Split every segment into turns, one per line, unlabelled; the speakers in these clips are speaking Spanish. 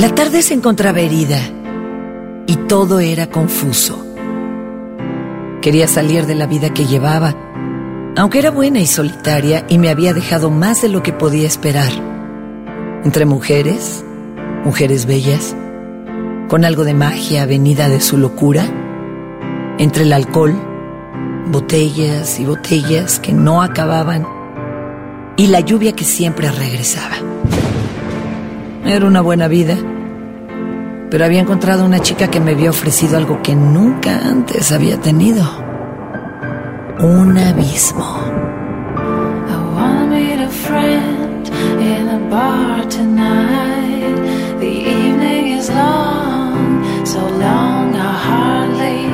La tarde se encontraba herida y todo era confuso. Quería salir de la vida que llevaba, aunque era buena y solitaria y me había dejado más de lo que podía esperar. Entre mujeres, mujeres bellas, con algo de magia venida de su locura, entre el alcohol, botellas y botellas que no acababan y la lluvia que siempre regresaba. Era una buena vida, pero había encontrado una chica que me había ofrecido algo que nunca antes había tenido. Un abismo.
So long I hardly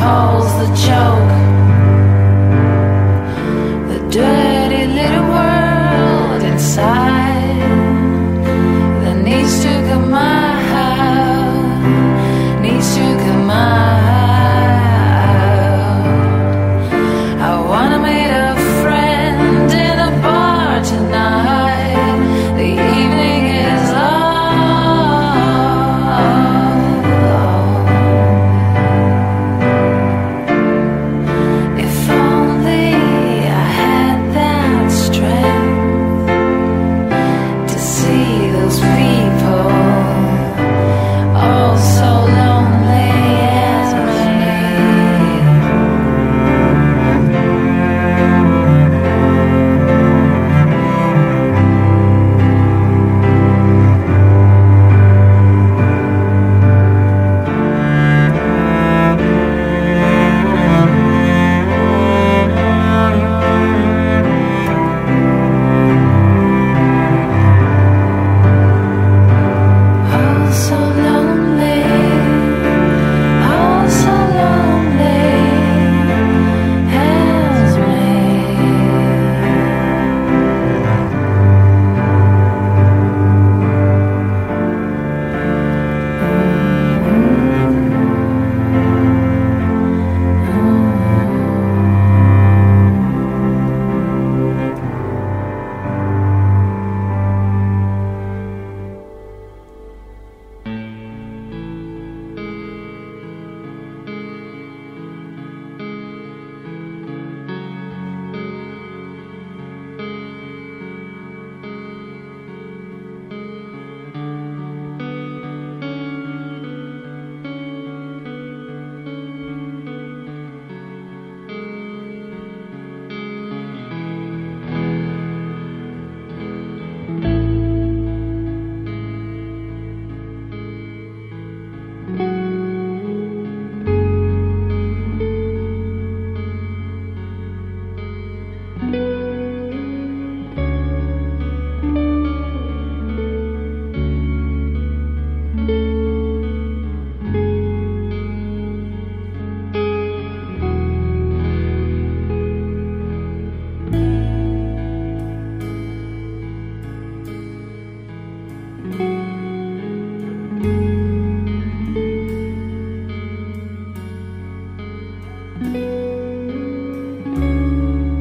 calls the joke.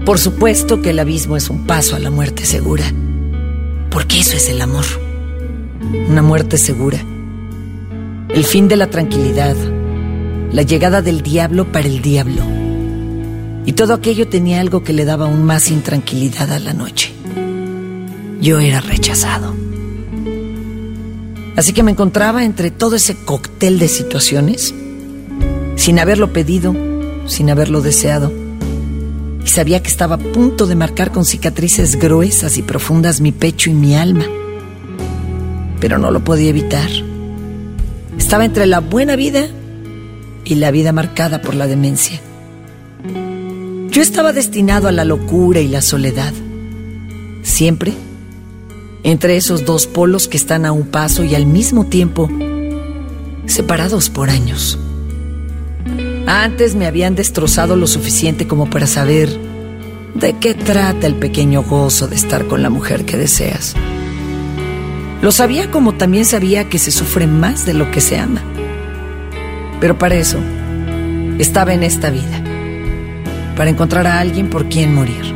Por supuesto que el abismo es un paso a la muerte segura, porque eso es el amor, una muerte segura, el fin de la tranquilidad, la llegada del diablo para el diablo. Y todo aquello tenía algo que le daba aún más intranquilidad a la noche. Yo era rechazado. Así que me encontraba entre todo ese cóctel de situaciones, sin haberlo pedido, sin haberlo deseado. Y sabía que estaba a punto de marcar con cicatrices gruesas y profundas mi pecho y mi alma. Pero no lo podía evitar. Estaba entre la buena vida y la vida marcada por la demencia. Yo estaba destinado a la locura y la soledad. Siempre entre esos dos polos que están a un paso y al mismo tiempo separados por años. Antes me habían destrozado lo suficiente como para saber de qué trata el pequeño gozo de estar con la mujer que deseas. Lo sabía como también sabía que se sufre más de lo que se ama. Pero para eso estaba en esta vida, para encontrar a alguien por quien morir,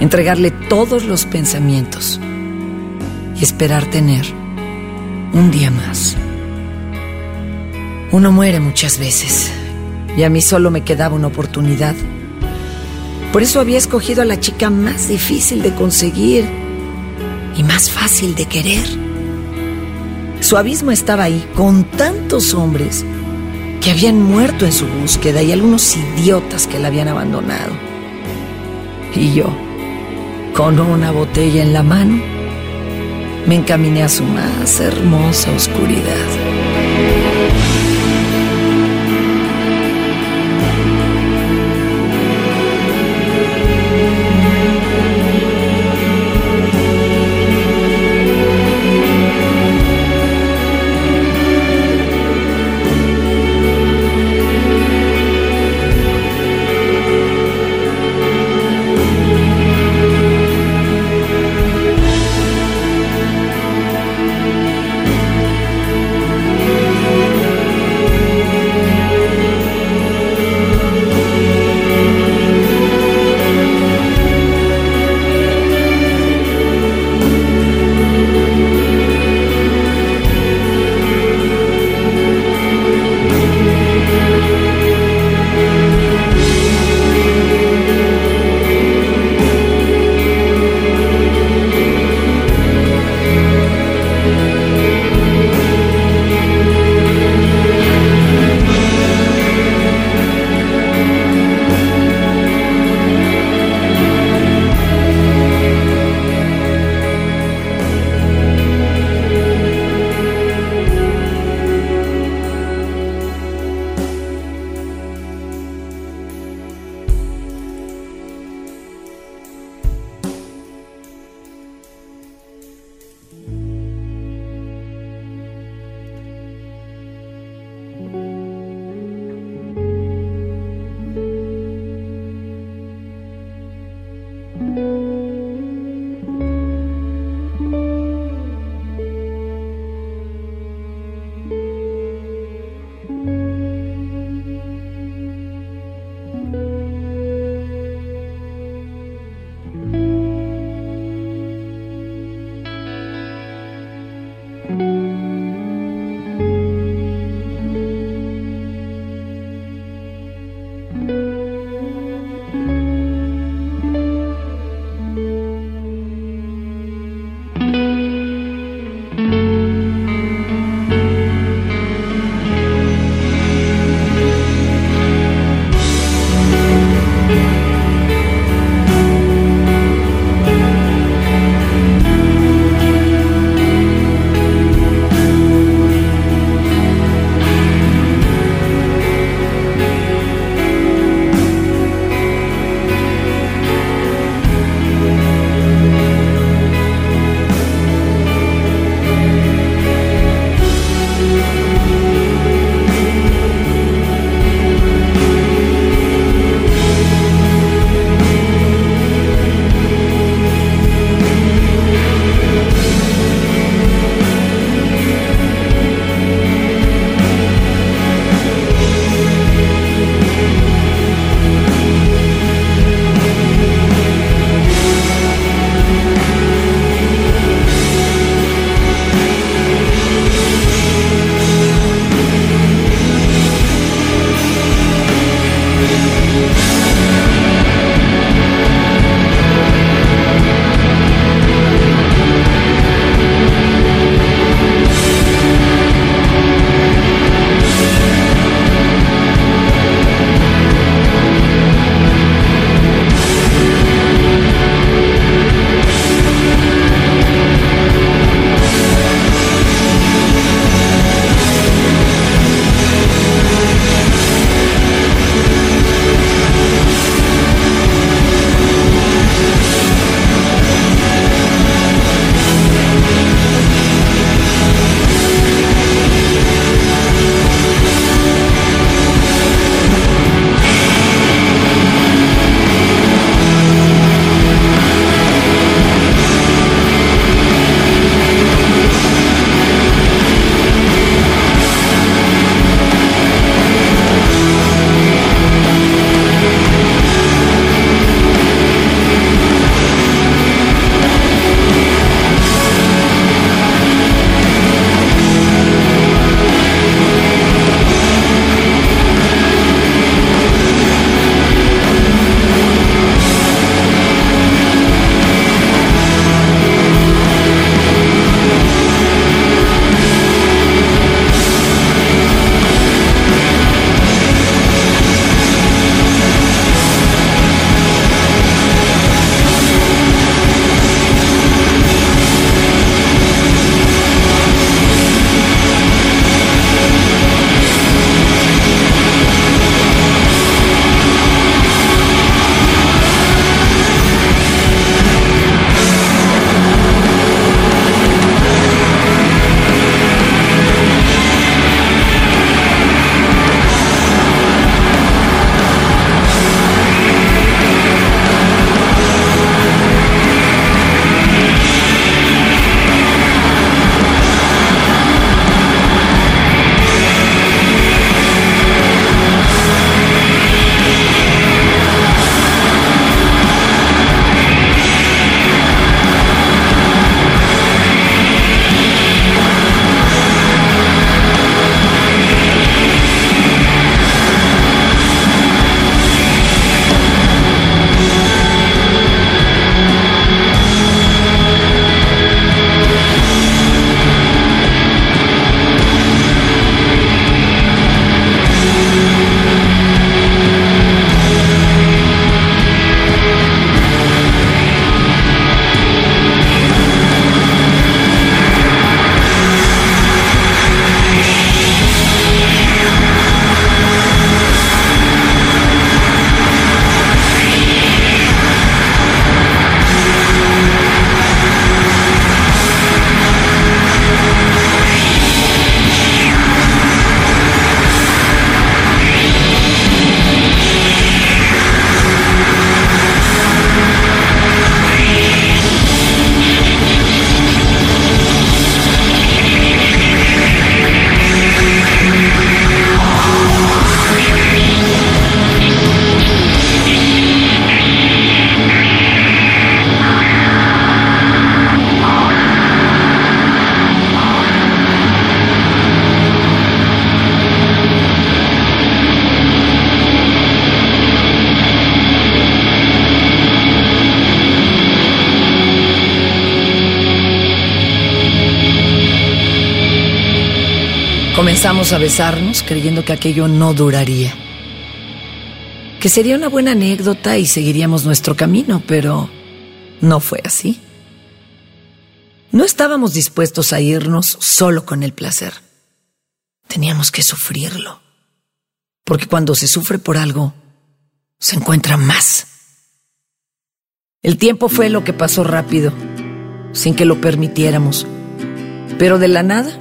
entregarle todos los pensamientos y esperar tener un día más. Uno muere muchas veces y a mí solo me quedaba una oportunidad. Por eso había escogido a la chica más difícil de conseguir y más fácil de querer. Su abismo estaba ahí con tantos hombres que habían muerto en su búsqueda y algunos idiotas que la habían abandonado. Y yo, con una botella en la mano, me encaminé a su más hermosa oscuridad. Comenzamos a besarnos creyendo que aquello no duraría. Que sería una buena anécdota y seguiríamos nuestro camino, pero no fue así. No estábamos dispuestos a irnos solo con el placer. Teníamos que sufrirlo. Porque cuando se sufre por algo, se encuentra más. El tiempo fue lo que pasó rápido, sin que lo permitiéramos. Pero de la nada,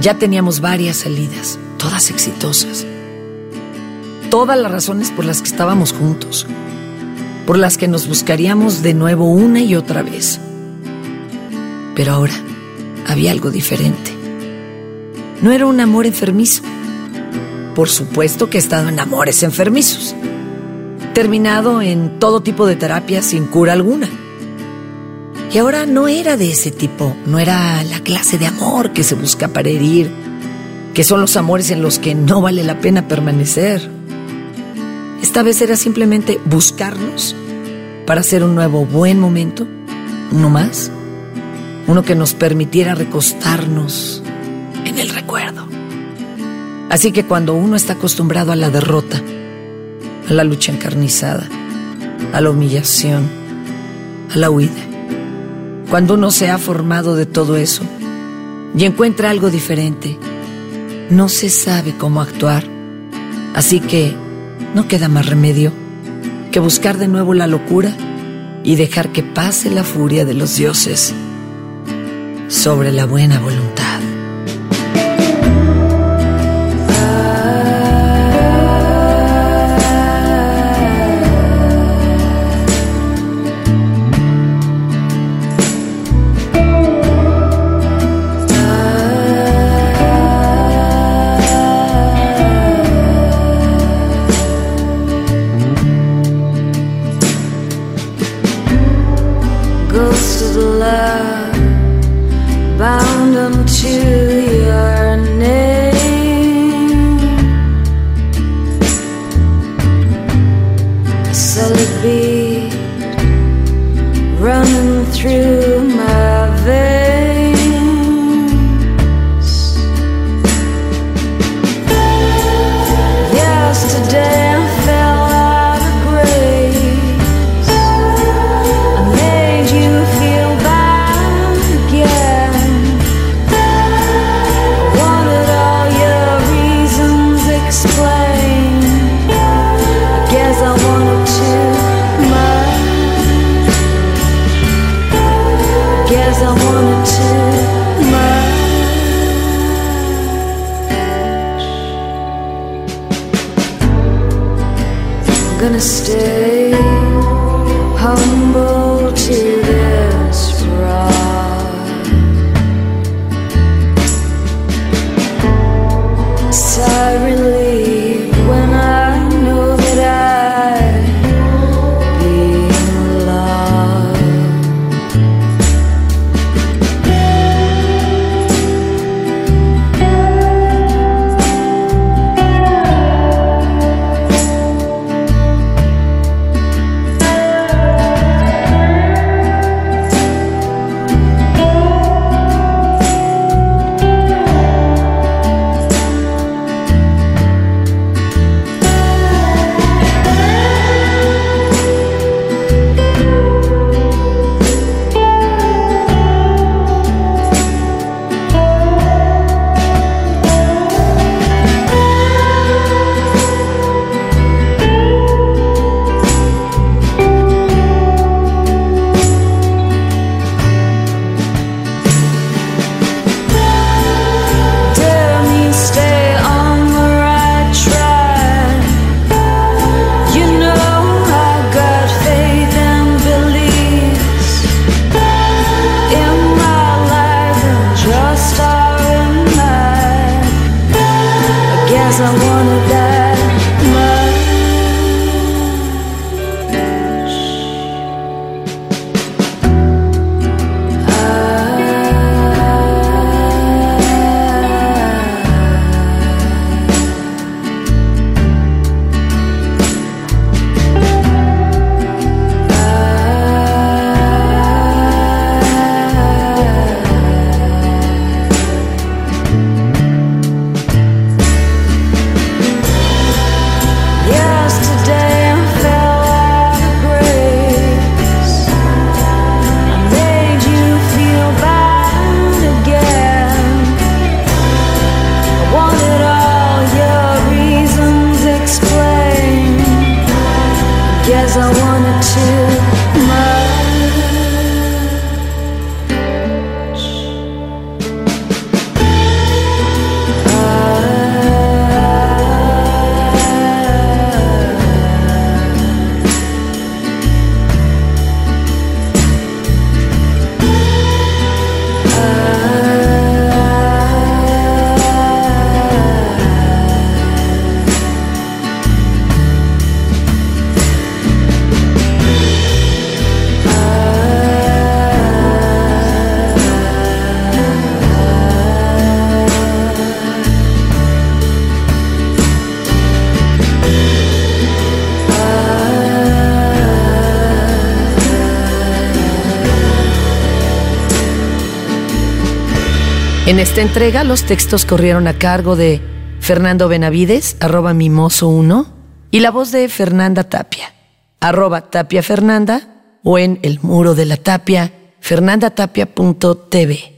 ya teníamos varias salidas, todas exitosas. Todas las razones por las que estábamos juntos, por las que nos buscaríamos de nuevo una y otra vez. Pero ahora había algo diferente. No era un amor enfermizo. Por supuesto que he estado en amores enfermizos. Terminado en todo tipo de terapia sin cura alguna. Y ahora no era de ese tipo, no era la clase de amor que se busca para herir, que son los amores en los que no vale la pena permanecer. Esta vez era simplemente buscarnos para hacer un nuevo buen momento, uno más, uno que nos permitiera recostarnos en el recuerdo. Así que cuando uno está acostumbrado a la derrota, a la lucha encarnizada, a la humillación, a la huida, cuando uno se ha formado de todo eso y encuentra algo diferente, no se sabe cómo actuar. Así que no queda más remedio que buscar de nuevo la locura y dejar que pase la furia de los dioses sobre la buena voluntad.
Guess I wanted too much. I'm gonna stay
En esta entrega los textos corrieron a cargo de Fernando Benavides, arroba mimoso1, y la voz de Fernanda Tapia, arroba Tapia Fernanda, o en el muro de la tapia, fernandatapia.tv.